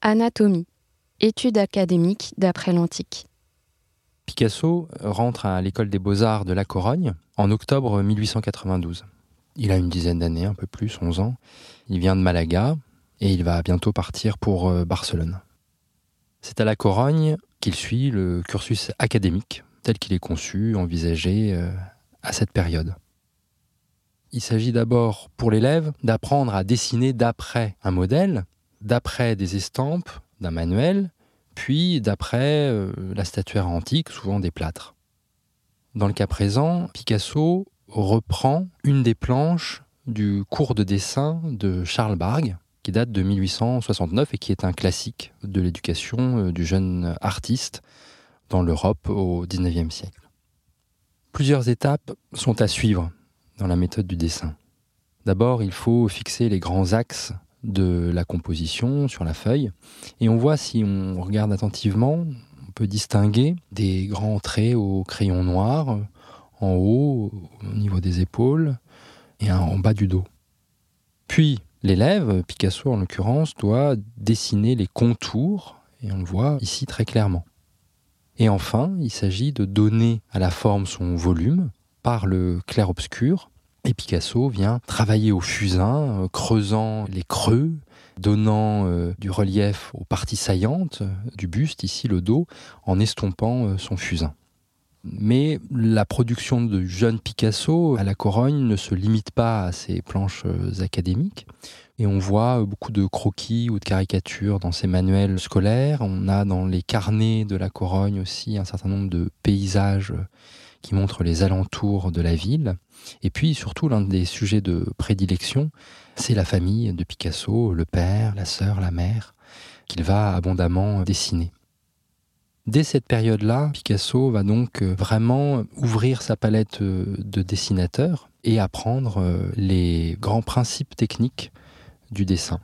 Anatomie, étude académique d'après l'Antique. Picasso rentre à l'école des beaux-arts de La Corogne en octobre 1892. Il a une dizaine d'années, un peu plus, 11 ans. Il vient de Malaga et il va bientôt partir pour euh, Barcelone. C'est à La Corogne qu'il suit le cursus académique tel qu'il est conçu, envisagé euh, à cette période. Il s'agit d'abord pour l'élève d'apprendre à dessiner d'après un modèle, d'après des estampes, d'un manuel, puis d'après euh, la statuaire antique, souvent des plâtres. Dans le cas présent, Picasso reprend une des planches du cours de dessin de Charles Bargue, qui date de 1869 et qui est un classique de l'éducation euh, du jeune artiste dans l'Europe au XIXe siècle. Plusieurs étapes sont à suivre dans la méthode du dessin. D'abord, il faut fixer les grands axes de la composition sur la feuille. Et on voit, si on regarde attentivement, on peut distinguer des grands traits au crayon noir, en haut, au niveau des épaules, et en bas du dos. Puis, l'élève, Picasso en l'occurrence, doit dessiner les contours, et on le voit ici très clairement. Et enfin, il s'agit de donner à la forme son volume par le clair-obscur. Et Picasso vient travailler au fusain, euh, creusant les creux, donnant euh, du relief aux parties saillantes du buste, ici le dos, en estompant euh, son fusain. Mais la production de jeune Picasso à la Corogne ne se limite pas à ses planches académiques. Et on voit beaucoup de croquis ou de caricatures dans ces manuels scolaires. On a dans les carnets de la Corogne aussi un certain nombre de paysages qui montrent les alentours de la ville. Et puis surtout, l'un des sujets de prédilection, c'est la famille de Picasso, le père, la sœur, la mère, qu'il va abondamment dessiner. Dès cette période-là, Picasso va donc vraiment ouvrir sa palette de dessinateurs et apprendre les grands principes techniques du dessin.